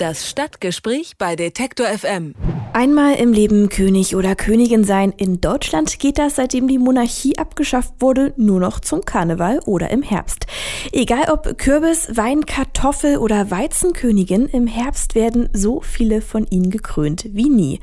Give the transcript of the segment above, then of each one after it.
Das Stadtgespräch bei Detektor FM. Einmal im Leben König oder Königin sein. In Deutschland geht das, seitdem die Monarchie abgeschafft wurde, nur noch zum Karneval oder im Herbst. Egal ob Kürbis, Wein, Kartoffel oder Weizenkönigin, im Herbst werden so viele von ihnen gekrönt wie nie.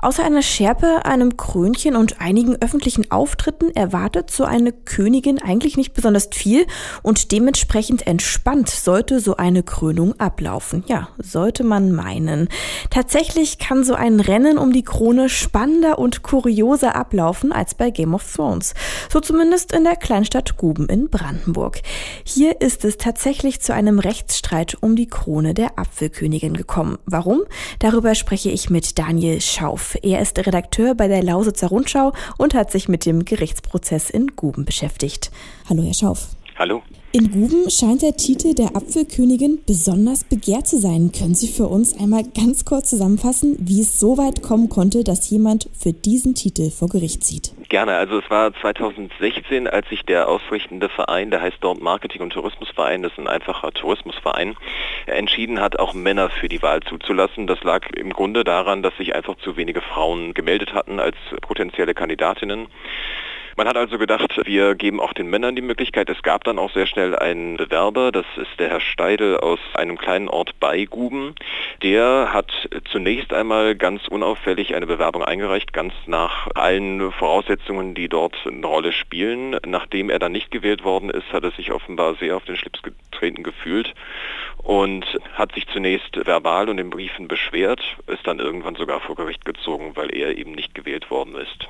Außer einer Schärpe, einem Krönchen und einigen öffentlichen Auftritten erwartet so eine Königin eigentlich nicht besonders viel und dementsprechend entspannt sollte so eine Krönung ablaufen. Ja, sollte man meinen. Tatsächlich kann so ein Rennen um die Krone spannender und kurioser ablaufen als bei Game of Thrones. So zumindest in der Kleinstadt Guben in Brandenburg. Hier ist es tatsächlich zu einem Rechtsstreit um die Krone der Apfelkönigin gekommen. Warum? Darüber spreche ich mit Daniel Schauf. Er ist Redakteur bei der Lausitzer Rundschau und hat sich mit dem Gerichtsprozess in Guben beschäftigt. Hallo, Herr Schauf. Hallo. In Guben scheint der Titel der Apfelkönigin besonders begehrt zu sein. Können Sie für uns einmal ganz kurz zusammenfassen, wie es so weit kommen konnte, dass jemand für diesen Titel vor Gericht zieht? Gerne. Also es war 2016, als sich der ausrichtende Verein, der heißt dort Marketing- und Tourismusverein, das ist ein einfacher Tourismusverein, entschieden hat, auch Männer für die Wahl zuzulassen. Das lag im Grunde daran, dass sich einfach zu wenige Frauen gemeldet hatten als potenzielle Kandidatinnen. Man hat also gedacht, wir geben auch den Männern die Möglichkeit. Es gab dann auch sehr schnell einen Bewerber, das ist der Herr Steidel aus einem kleinen Ort bei Guben. Der hat zunächst einmal ganz unauffällig eine Bewerbung eingereicht, ganz nach allen Voraussetzungen, die dort eine Rolle spielen. Nachdem er dann nicht gewählt worden ist, hat er sich offenbar sehr auf den Schlips getreten gefühlt und hat sich zunächst verbal und in Briefen beschwert, ist dann irgendwann sogar vor Gericht gezogen, weil er eben nicht gewählt worden ist.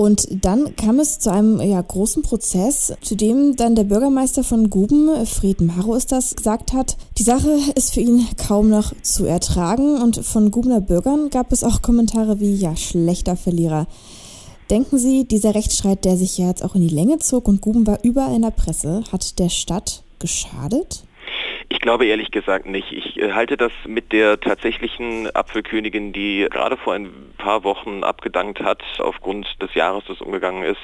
Und dann kam es zu einem ja, großen Prozess, zu dem dann der Bürgermeister von Guben, Fried Maro ist das, gesagt hat, die Sache ist für ihn kaum noch zu ertragen. Und von Gubener Bürgern gab es auch Kommentare wie, ja, schlechter Verlierer. Denken Sie, dieser Rechtsstreit, der sich ja jetzt auch in die Länge zog und Guben war überall in der Presse, hat der Stadt geschadet? Ich glaube ehrlich gesagt nicht. Ich äh, halte das mit der tatsächlichen Apfelkönigin, die gerade vor ein paar Wochen abgedankt hat aufgrund des Jahres, das umgegangen ist,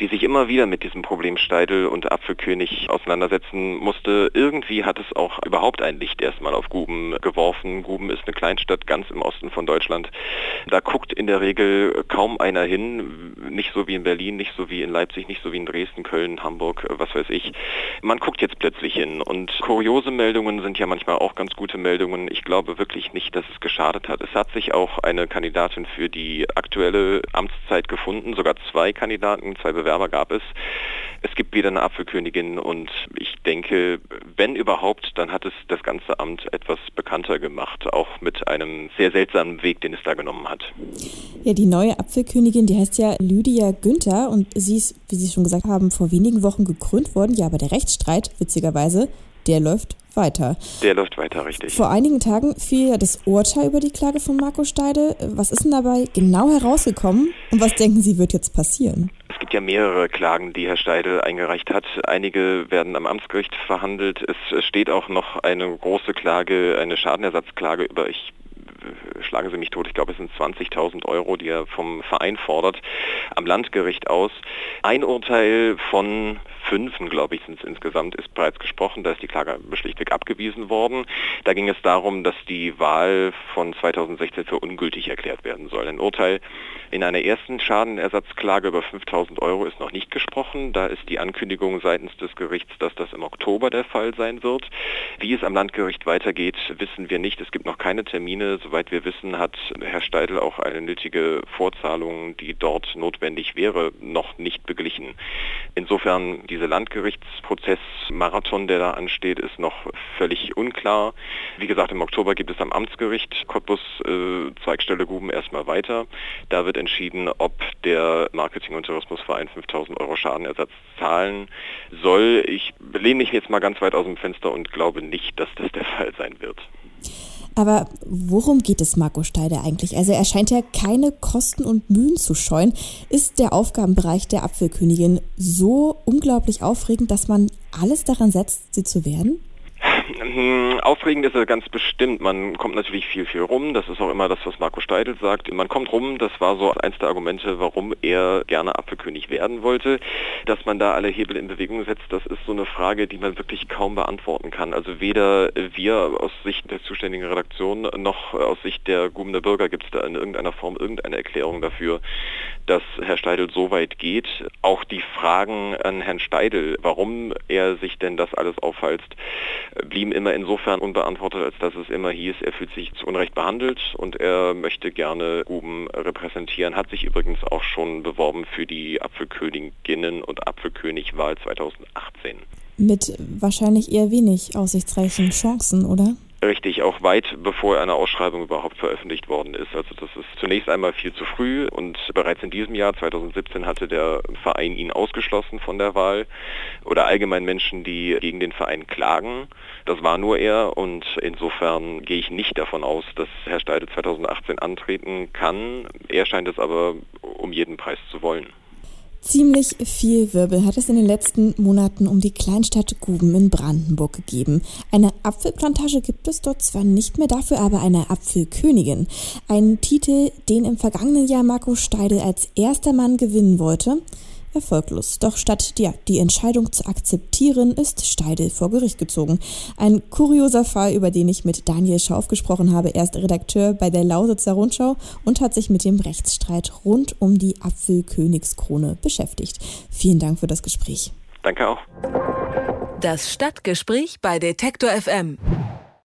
die sich immer wieder mit diesem Problem Steidel und Apfelkönig auseinandersetzen musste. Irgendwie hat es auch überhaupt ein Licht erstmal auf Guben geworfen. Guben ist eine Kleinstadt ganz im Osten von Deutschland. Da guckt in der Regel kaum einer hin, nicht so wie in Berlin, nicht so wie in Leipzig, nicht so wie in Dresden, Köln, Hamburg, was weiß ich. Man guckt jetzt plötzlich hin und kuriose Meldungen sind ja manchmal auch ganz gute Meldungen. Ich glaube wirklich nicht, dass es geschadet hat. Es hat sich auch eine Kandidatin für die aktuelle Amtszeit gefunden, sogar zwei Kandidaten, zwei Bewerber gab es. Es gibt wieder eine Apfelkönigin und ich denke, wenn überhaupt, dann hat es das ganze Amt etwas bekannter gemacht, auch mit einem sehr seltsamen Weg, den es da genommen hat. Ja, die neue Apfelkönigin, die heißt ja Lydia Günther und sie ist, wie Sie schon gesagt haben, vor wenigen Wochen gekrönt worden. Ja, aber der Rechtsstreit, witzigerweise, der läuft weiter. Der läuft weiter, richtig. Vor einigen Tagen fiel ja das Urteil über die Klage von Marco Steide. Was ist denn dabei genau herausgekommen und was denken Sie, wird jetzt passieren? Es gibt ja mehrere Klagen, die Herr Steidel eingereicht hat. Einige werden am Amtsgericht verhandelt. Es steht auch noch eine große Klage, eine Schadenersatzklage über, ich schlagen Sie mich tot, ich glaube es sind 20.000 Euro, die er vom Verein fordert, am Landgericht aus. Ein Urteil von fünfen, glaube ich, sind es insgesamt, ist bereits gesprochen. Da ist die Klage schlichtweg abgewiesen worden. Da ging es darum, dass die Wahl von 2016 für ungültig erklärt werden soll. Ein Urteil in einer ersten Schadenersatzklage über 5000 Euro ist noch nicht gesprochen. Da ist die Ankündigung seitens des Gerichts, dass das im Oktober der Fall sein wird. Wie es am Landgericht weitergeht, wissen wir nicht. Es gibt noch keine Termine. Soweit wir wissen, hat Herr Steidel auch eine nötige Vorzahlung, die dort notwendig wäre, noch nicht beglichen. Insofern dieser Landgerichtsprozess-Marathon, der da ansteht, ist noch völlig unklar. Wie gesagt, im Oktober gibt es am Amtsgericht Cottbus äh, Zweigstelle Guben erstmal weiter. Da wird entschieden, ob der Marketing- und Tourismusverein 5000 Euro Schadenersatz zahlen soll. Ich lehne mich jetzt mal ganz weit aus dem Fenster und glaube nicht, dass das der Fall sein wird. Aber worum geht es Marco Steider eigentlich? Also er scheint ja keine Kosten und Mühen zu scheuen. Ist der Aufgabenbereich der Apfelkönigin so unglaublich aufregend, dass man alles daran setzt, sie zu werden? Hm, aufregend ist er ganz bestimmt. Man kommt natürlich viel, viel rum. Das ist auch immer das, was Marco Steidel sagt. Man kommt rum. Das war so eins der Argumente, warum er gerne Apfelkönig werden wollte. Dass man da alle Hebel in Bewegung setzt, das ist so eine Frage, die man wirklich kaum beantworten kann. Also weder wir aus Sicht der zuständigen Redaktion noch aus Sicht der Gubener Bürger gibt es da in irgendeiner Form irgendeine Erklärung dafür, dass Herr Steidel so weit geht. Auch die Fragen an Herrn Steidel, warum er sich denn das alles aufhalst, blieben immer insofern unbeantwortet, als dass es immer hieß, er fühlt sich zu Unrecht behandelt und er möchte gerne Guben repräsentieren, hat sich übrigens auch schon beworben für die Apfelköniginnen und Apfelkönigwahl 2018. Mit wahrscheinlich eher wenig aussichtsreichen Chancen, oder? Richtig, auch weit bevor eine Ausschreibung überhaupt veröffentlicht worden ist. Also das ist zunächst einmal viel zu früh und bereits in diesem Jahr 2017 hatte der Verein ihn ausgeschlossen von der Wahl oder allgemein Menschen, die gegen den Verein klagen. Das war nur er und insofern gehe ich nicht davon aus, dass Herr Steide 2018 antreten kann. Er scheint es aber um jeden Preis zu wollen. Ziemlich viel Wirbel hat es in den letzten Monaten um die Kleinstadt Guben in Brandenburg gegeben. Eine Apfelplantage gibt es dort zwar nicht mehr, dafür aber eine Apfelkönigin. Ein Titel, den im vergangenen Jahr Marco Steidel als erster Mann gewinnen wollte erfolglos. Doch statt ja, die Entscheidung zu akzeptieren, ist Steidel vor Gericht gezogen. Ein kurioser Fall, über den ich mit Daniel Schauf gesprochen habe. Er ist Redakteur bei der Lausitzer Rundschau und hat sich mit dem Rechtsstreit rund um die Apfelkönigskrone beschäftigt. Vielen Dank für das Gespräch. Danke auch. Das Stadtgespräch bei Detektor FM.